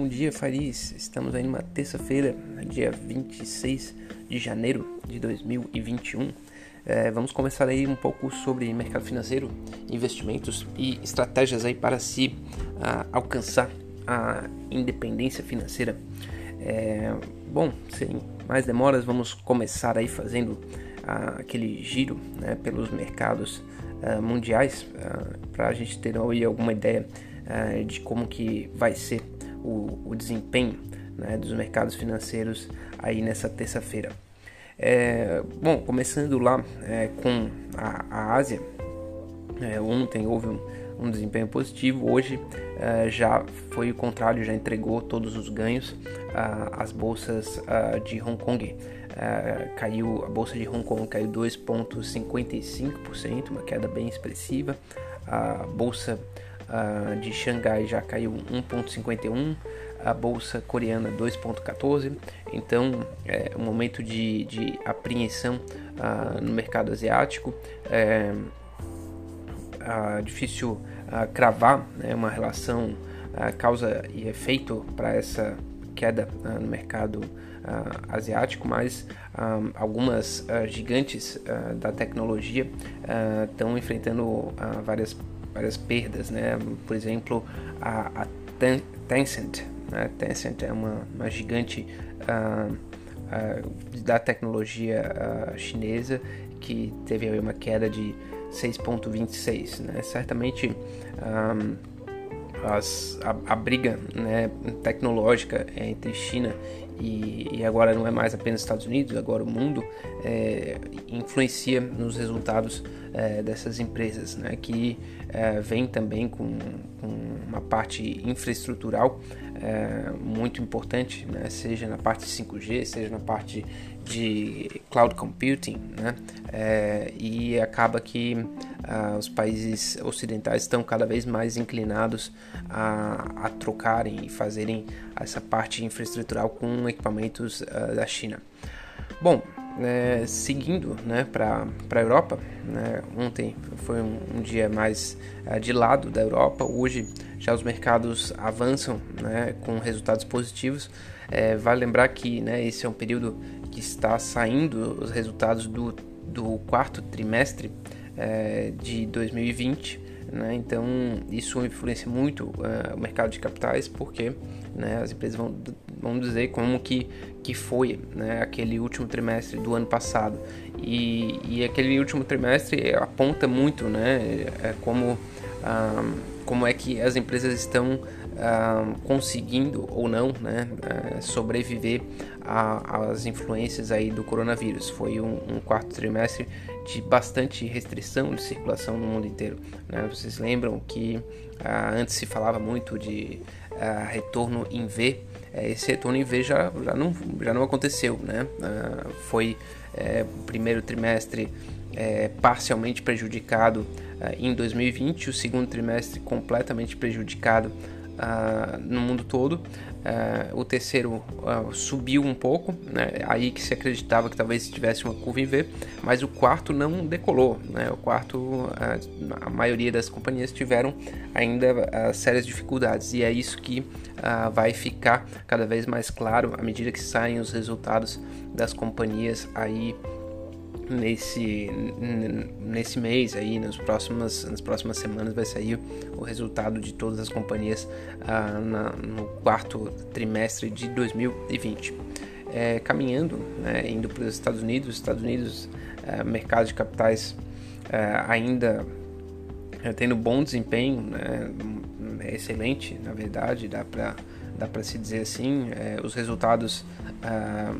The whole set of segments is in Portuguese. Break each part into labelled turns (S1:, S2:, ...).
S1: bom dia, Faris. Estamos aí numa terça-feira, dia 26 de janeiro de 2021. É, vamos começar aí um pouco sobre mercado financeiro, investimentos e estratégias aí para se uh, alcançar a independência financeira. É, bom, sem mais demoras, vamos começar aí fazendo uh, aquele giro né, pelos mercados uh, mundiais para a gente ter aí alguma ideia de como que vai ser o, o desempenho né, dos mercados financeiros aí nessa terça-feira. É, bom, começando lá é, com a, a Ásia, é, ontem houve um, um, desempenho positivo, hoje é, já foi o contrário, já entregou todos os ganhos. as bolsas de Hong Kong é, caiu, a bolsa de Hong Kong caiu 2,55%, uma queda bem expressiva. A bolsa uh, de Xangai já caiu 1,51%, a bolsa coreana 2,14%. Então é um momento de, de apreensão uh, no mercado asiático. É uh, difícil cravar né, uma relação causa e efeito para essa queda no mercado asiático, mas algumas gigantes da tecnologia estão enfrentando várias várias perdas, né? Por exemplo, a, a Tencent, né? Tencent é uma, uma gigante uh, uh, da tecnologia uh, chinesa que teve uma queda de 6,26, né? Certamente um, as, a, a, briga né, tecnológica entre China e, e, agora não é mais apenas Estados Unidos, agora o mundo é, influencia nos resultados é, dessas empresas, né, que é, vem também com, com, uma parte infraestrutural é, muito importante, né, seja na parte 5G, seja na parte de cloud computing, né, é, e acaba que ah, os países ocidentais estão cada vez mais inclinados a, a trocarem e fazerem essa parte infraestrutural com equipamentos uh, da China. Bom, é, seguindo né, para a Europa, né, ontem foi um, um dia mais uh, de lado da Europa, hoje já os mercados avançam né, com resultados positivos. É, vale lembrar que né, esse é um período que está saindo os resultados do, do quarto trimestre é, de 2020. Né? Então isso influencia muito uh, o mercado de capitais porque né, as empresas vão, vão dizer como que, que foi né, aquele último trimestre do ano passado e, e aquele último trimestre aponta muito né, é como, ah, como é que as empresas estão ah, conseguindo ou não né, uh, sobreviver às influências aí do coronavírus. Foi um, um, quarto trimestre de bastante restrição de circulação no mundo inteiro. Né? Vocês lembram que uh, antes se falava muito de retorno em V, eh, esse retorno em V já, já, não, já não aconteceu. Né? foi o primeiro trimestre parcialmente prejudicado em 2020, o segundo trimestre completamente prejudicado uh, no mundo todo. Uh, o terceiro uh, subiu um pouco, né? aí que se acreditava que talvez tivesse uma curva em V, mas o quarto não decolou. Né? O quarto, a maioria das companhias tiveram ainda sérias dificuldades, e é isso que vai ficar cada vez mais claro à medida que saem os resultados das companhias aí nesse, nesse mês aí, nas próximas, nas próximas semanas vai sair o resultado de todas as companhias ah, na, no quarto trimestre de 2020. É, caminhando, né, indo para os Estados Unidos, Estados Unidos, é, mercado de capitais é, ainda é, tendo bom desempenho, né, excelente, na verdade, dá para dá para se dizer assim. É, os resultados, ah,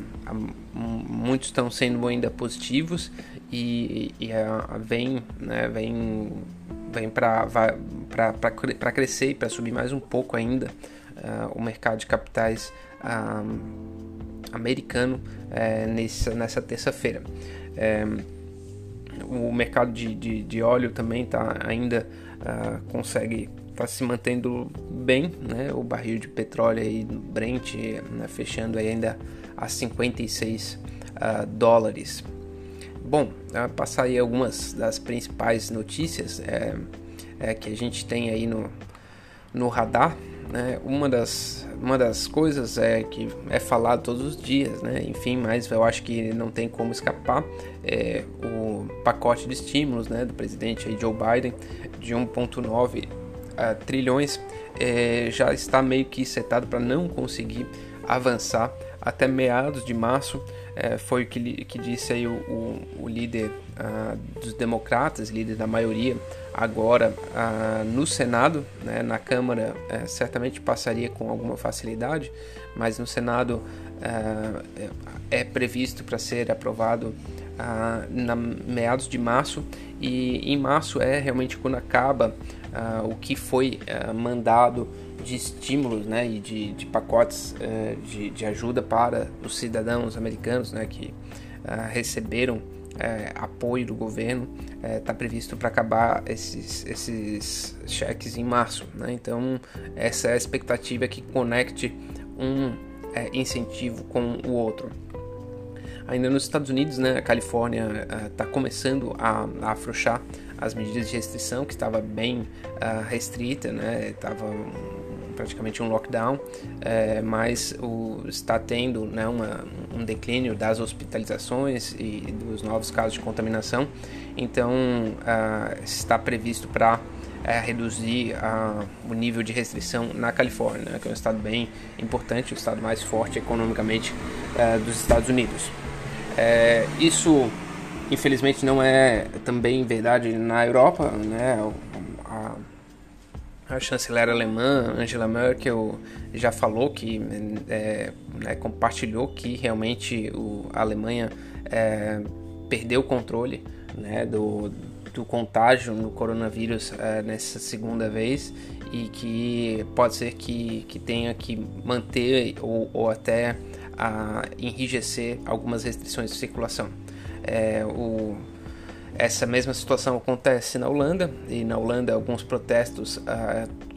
S1: muitos estão sendo ainda positivos e, e ah, vem, né, vem, vem para crescer e para subir mais um pouco ainda ah, o mercado de capitais americano é, nessa, nessa terça-feira. É, o mercado de, de, de, óleo também tá, ainda uh, consegue está se mantendo bem, né? O barril de petróleo aí Brent né? fechando ainda a 56 uh, dólares. Bom, uh, passar aí algumas das principais notícias é, é, que a gente tem aí no, no radar. né, uma, das, uma das coisas é que é falado todos os dias, né, enfim, mas eu acho que não tem como escapar é, o pacote de estímulos né, do presidente Joe Biden de 1,9 uh, trilhões é, já está meio que setado para não conseguir avançar até meados de março. É, foi o que, que disse aí o, o, o líder uh, dos democratas, líder da maioria, agora uh, no Senado, né, na Câmara uh, certamente passaria com alguma facilidade, mas no Senado é, é previsto para ser aprovado na meados de março e em março é realmente quando acaba o que foi mandado de estímulos né, e de, de pacotes uh, de, de, ajuda para os cidadãos americanos né, que uh, receberam uh, apoio do governo está previsto para acabar esses, esses cheques em março. Né? Então, essa é a expectativa que conecte um incentivo com o outro. Ainda nos Estados Unidos, né, a Califórnia está começando a, a afrouxar as medidas de restrição, que estava bem restrita, né, estava praticamente um lockdown, é, mas o, está tendo né, uma, um declínio das hospitalizações e dos novos casos de contaminação, então está previsto para reduzir o nível de restrição na Califórnia, né, que é um estado bem importante, o estado mais forte economicamente dos Estados Unidos. É, isso, infelizmente, não é também verdade na Europa, né? A, a chanceler alemã Angela Merkel já falou que é, né, compartilhou que realmente o, a Alemanha é, perdeu o controle né, do, do contágio no coronavírus é, nessa segunda vez e que pode ser que, que tenha que manter ou, ou até a, enrijecer algumas restrições de circulação. É, o, essa mesma situação acontece na Holanda e na Holanda alguns protestos uh,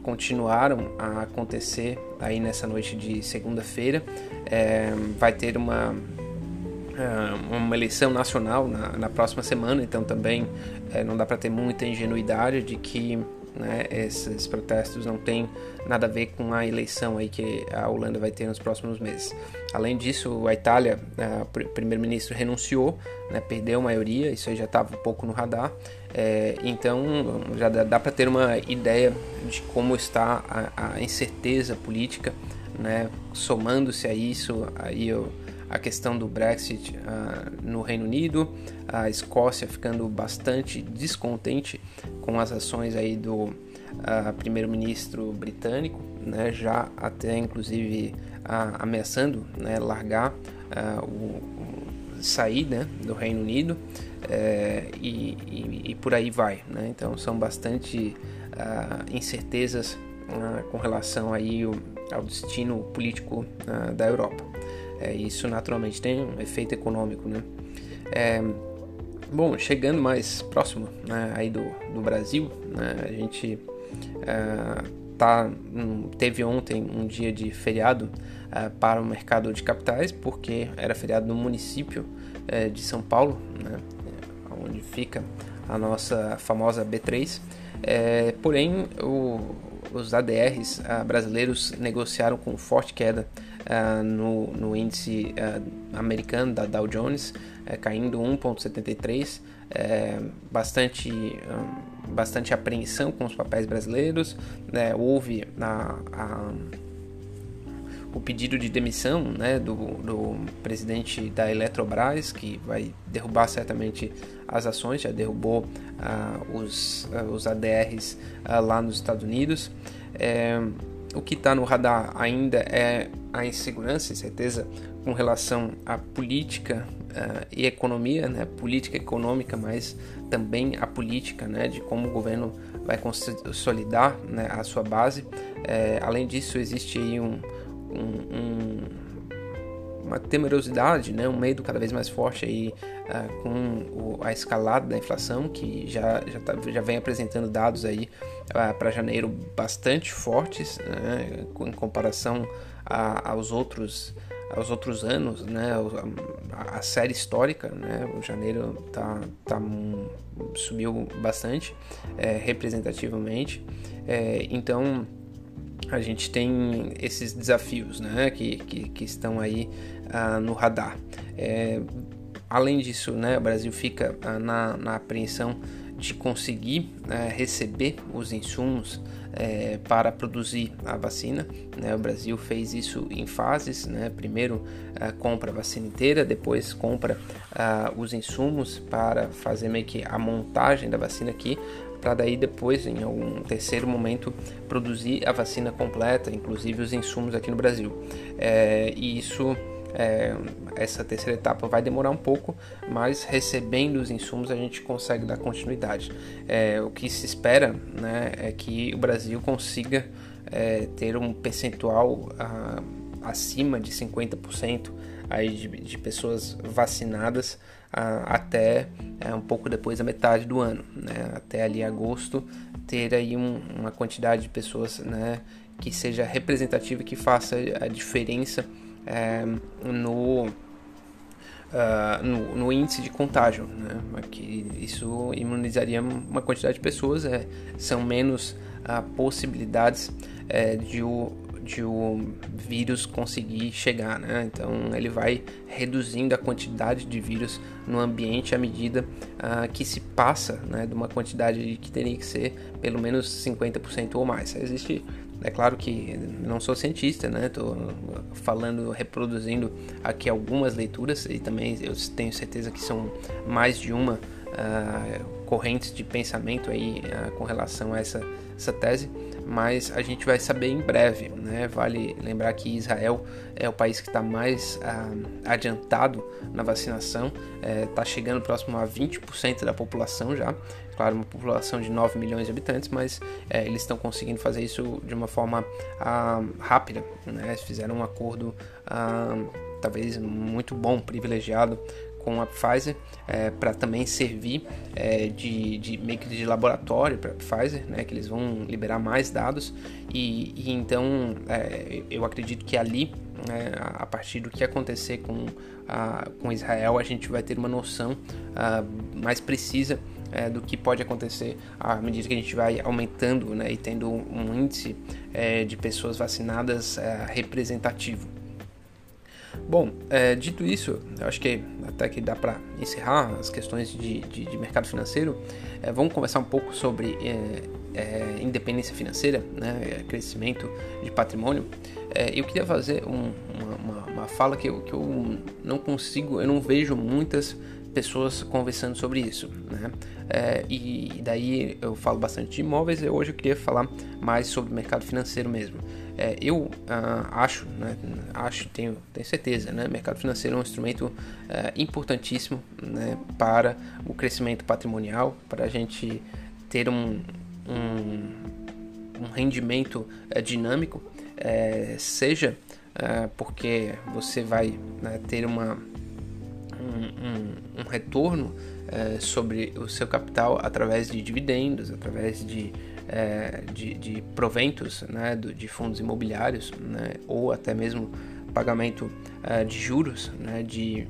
S1: continuaram a acontecer aí nessa noite de segunda-feira. É, vai ter uma uh, uma eleição nacional na, na, próxima semana, então também é, não dá para ter muita ingenuidade de que né, esses protestos não têm nada a ver com a eleição aí que a Holanda vai ter nos próximos meses. Além disso, a Itália, o primeiro-ministro renunciou, né, perdeu a maioria, isso aí já estava um pouco no radar, é, então já dá, dá para ter uma ideia de como está a, a incerteza política, né, somando-se a isso aí a questão do Brexit uh, no Reino Unido, a Escócia ficando bastante descontente com as ações aí do uh, primeiro-ministro britânico, né, já até inclusive uh, ameaçando né, largar o, o, sair né, do Reino Unido é, e, e, e, por aí vai. Né? Então são bastante incertezas com relação aí ao, ao destino político da Europa. É, isso naturalmente tem um efeito econômico, né? É, bom, chegando mais próximo né, aí do, do Brasil, né, a gente é, tá, um, teve ontem um dia de feriado é, para o mercado de capitais, porque era feriado no município é, de São Paulo, né, onde fica a nossa famosa B3. É, porém, o, os ADRs uh, brasileiros negociaram com forte queda uh, no, no, índice uh, americano da Dow Jones, eh, caindo 1,73, eh, bastante, bastante apreensão com os papéis brasileiros. Né? houve a, a o pedido de demissão né, do, do, presidente da Eletrobras, que vai derrubar certamente as ações, já derrubou uh, os, uh, os ADRs uh, lá nos Estados Unidos. É, o que está no radar ainda é a insegurança e certeza com relação à política e economia, né, política econômica, mas também a política né, de como o governo vai consolidar né, a sua base. É, além disso, existe aí um, um, um, uma temerosidade, né, um medo cada vez mais forte aí, uh, com o, a escalada da inflação, que já, já, tá, já vem apresentando dados aí uh, ah, para janeiro bastante fortes né, em comparação a, aos outros aos outros anos, né, a, a, série histórica, né, o janeiro tá, tá subiu bastante é, representativamente, é, então a gente tem esses desafios né, que, que, que estão aí uh, no radar. É, além disso, né, o Brasil fica uh, na, na apreensão de conseguir uh, receber os insumos é, para produzir a vacina. Né? O Brasil fez isso em fases, né? primeiro uh, compra a vacina inteira, depois compra uh, os insumos para fazer meio que a montagem da vacina aqui, para daí depois, em algum terceiro momento, produzir a vacina completa, inclusive os insumos aqui no Brasil. É, e isso é, essa terceira etapa vai demorar um pouco, mas recebendo os insumos a gente consegue dar continuidade. É, o que se espera né, é que o Brasil consiga é, ter um percentual a, acima de 50% aí de, de, pessoas vacinadas até é, um pouco depois da metade do ano, né, até ali agosto ter aí um, uma quantidade de pessoas né, que seja representativa que faça a diferença é, no, uh, no, no, índice de contágio, né? que isso imunizaria uma quantidade de pessoas, é, são menos uh, possibilidades é, de o, de o vírus conseguir chegar, né? Então ele vai reduzindo a quantidade de vírus no ambiente à medida uh, que se passa, né, de uma quantidade que teria que ser pelo menos 50% ou mais. Existe é claro que não sou cientista, né? Estou falando, reproduzindo aqui algumas leituras e também eu tenho certeza que são mais de uma uh, correntes de pensamento aí uh, com relação a essa, essa tese, mas a gente vai saber em breve, né? Vale lembrar que Israel é o país que está mais uh, adiantado na vacinação, está é, chegando próximo a 20% da população já, claro, uma população de 9 milhões de habitantes, mas é, eles estão conseguindo fazer isso de uma forma ah, rápida. Né? Fizeram um acordo ah, talvez muito bom, privilegiado com a Pfizer é, para também servir é, de, de meio que de laboratório para a Pfizer, né, que eles vão liberar mais dados e, e então é, eu acredito que ali né, a partir do que acontecer com, a, com Israel a gente vai ter uma noção a, ah, mais precisa é, do que pode acontecer à medida que a gente vai aumentando né, e tendo um índice é, de pessoas vacinadas é, representativo. Bom, é, dito isso, eu acho que até que dá para encerrar as questões de, de, de mercado financeiro. É, vamos conversar um pouco sobre é, é independência financeira, né, crescimento de patrimônio. É, eu queria fazer um, uma, uma, uma, fala que eu, que eu não consigo, eu não vejo muitas pessoas conversando sobre isso, né? É, e daí eu falo bastante de imóveis e hoje eu queria falar mais sobre o mercado financeiro mesmo. É, eu uh, acho, né, acho, tenho, tenho certeza, né, mercado financeiro é um instrumento uh, importantíssimo né, para o crescimento patrimonial, para a gente ter um, um, um rendimento uh, dinâmico, é, seja porque você vai né, ter uma, um, um, um retorno sobre o seu capital através de dividendos, através de é, de, de, proventos né, de fundos imobiliários né, ou até mesmo pagamento é, de juros né, de,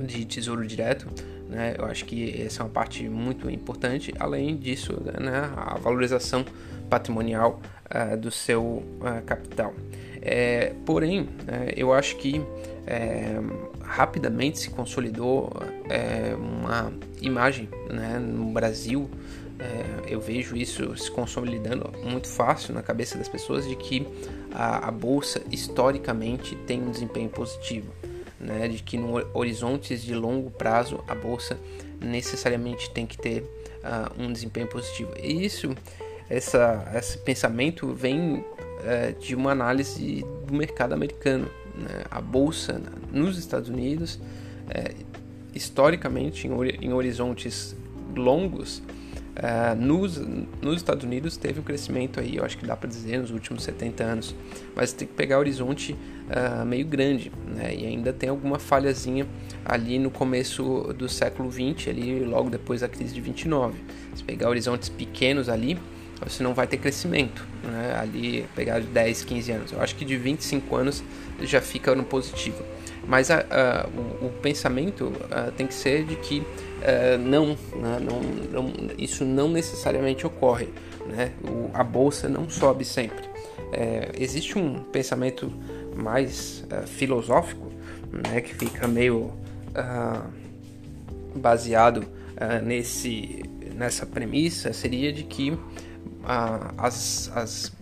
S1: de tesouro direto. Né, eu acho que essa é uma parte muito importante. Além disso, né, a valorização patrimonial é, do seu é, capital. É, porém, né, eu acho que é, rapidamente se consolidou uma imagem né, no Brasil eu vejo isso se consolidando muito fácil na cabeça das pessoas de que a, a bolsa historicamente tem um desempenho positivo, né? de que no horizontes de longo prazo a bolsa necessariamente tem que ter uh, um desempenho positivo. E isso, essa, esse pensamento vem uh, de uma análise do mercado americano. Né? A bolsa nos Estados Unidos, uh, historicamente, em, em horizontes longos, Uh, nos, nos Estados Unidos teve um crescimento aí, eu acho que dá para dizer, nos últimos 70 anos, mas tem que pegar horizonte uh, meio grande, né? E ainda tem alguma falhazinha ali no começo do século 20, ali logo depois da crise de 29. Se pegar horizontes pequenos ali, você não vai ter crescimento, né? Ali pegar de 10, 15 anos. Eu acho que de 25 anos já fica no positivo. Mas a, a, o, o, pensamento a, tem que ser de que não, né? não, não, isso não necessariamente ocorre. Né? O, a bolsa não sobe sempre. É, existe um pensamento mais filosófico né, que fica meio baseado nesse, nessa premissa seria de que as, as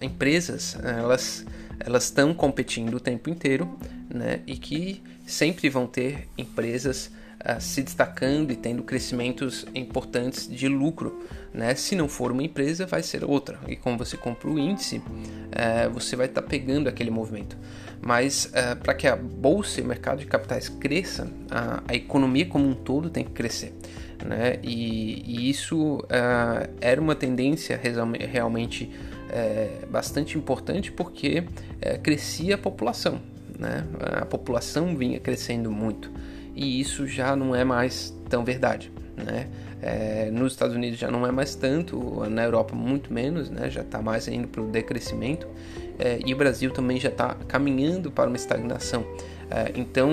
S1: empresas elas elas estão competindo o tempo inteiro né, e que sempre vão ter empresas uh, se destacando e tendo crescimentos importantes de lucro. Né? Se não for uma empresa, vai ser outra. E como você compra o índice, uh, você vai estar tá pegando aquele movimento. Mas uh, para que a bolsa e o mercado de capitais cresça, a economia como um todo tem que crescer. Né? E, e isso era uma tendência realmente bastante importante porque crescia a população né? A população vinha crescendo muito e isso já não é mais tão verdade, né? É, nos Estados Unidos já não é mais tanto, na Europa muito menos, né? Já está mais indo para o decrescimento é, e o Brasil também já está caminhando para uma estagnação. É, então,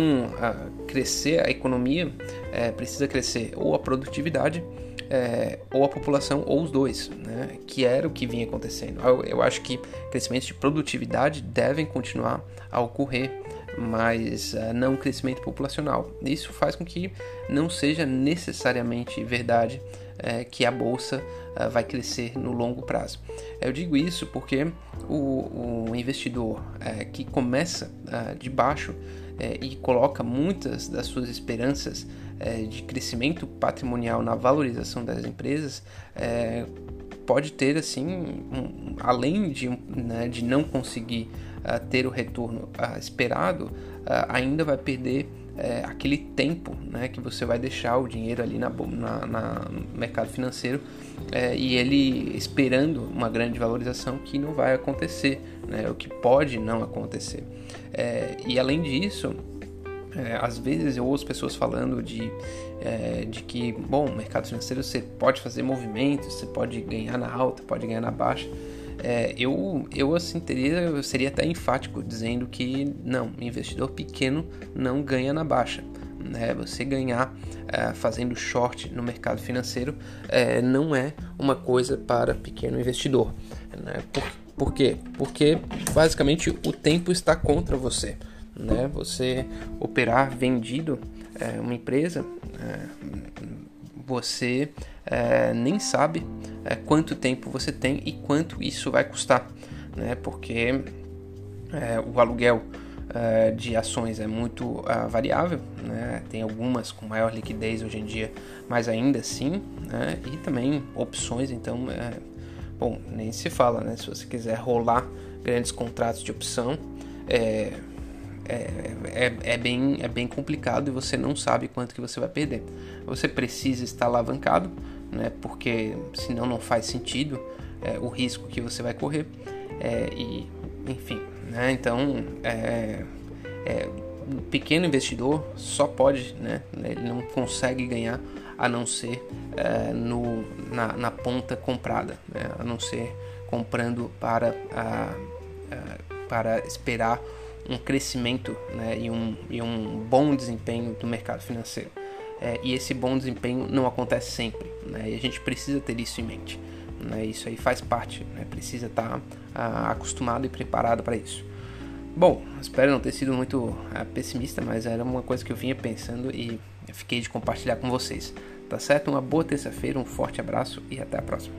S1: crescer a economia é, precisa crescer ou a produtividade é, ou a população ou os dois, né? que era o que vinha acontecendo. Eu, eu acho que crescimentos de produtividade devem continuar a ocorrer, mas uh, não crescimento populacional. Isso faz com que não seja necessariamente verdade é, que a bolsa uh, vai crescer no longo prazo. Eu digo isso porque o, o investidor é, que começa uh, de baixo é, e coloca muitas das suas esperanças é, de crescimento patrimonial na valorização das empresas é, pode ter assim um, além de, né, de não conseguir uh, ter o retorno uh, esperado uh, ainda vai perder é, aquele tempo né, que você vai deixar o dinheiro ali na, na, na mercado financeiro é, e ele esperando uma grande valorização que não vai acontecer, né, o que pode não acontecer. É, e além disso, é, às vezes eu ouço pessoas falando de, é, de que, bom, mercado financeiro você pode fazer movimentos, você pode ganhar na alta, pode ganhar na baixa. É, eu, eu assim teria, eu seria até enfático dizendo que não, investidor pequeno não ganha na baixa. Né? Você ganhar é, fazendo short no mercado financeiro é, não é uma coisa para pequeno investidor. Né? Por, por quê? Porque basicamente o tempo está contra você. Né? Você operar vendido é, uma empresa, é, você é, nem sabe é, quanto tempo você tem e quanto isso vai custar, né? Porque é, o aluguel é, de ações é muito variável, né? Tem algumas com maior liquidez hoje em dia, mas ainda assim, né? E também opções, então, bom, nem se fala, né? Se você quiser rolar grandes contratos de opção, é, é, é, é, bem, é bem complicado e você não sabe quanto que você vai perder. Você precisa estar alavancado, né, porque senão não faz sentido é, o risco que você vai correr. É, e, enfim, né, então é, é, o pequeno investidor só pode, né, ele não consegue ganhar a não ser é, no, na, na, ponta comprada, né, a não ser comprando para, a, a, para esperar um crescimento né, e, um, e um bom desempenho do mercado financeiro. É, e esse bom desempenho não acontece sempre, né, e a gente precisa ter isso em mente. Né, isso aí faz parte, né, precisa estar tá, acostumado e preparado para isso. Bom, espero não ter sido muito uh, pessimista, mas era uma coisa que eu vinha pensando e fiquei de compartilhar com vocês. Tá certo? Uma boa terça-feira, um forte abraço e até a próxima.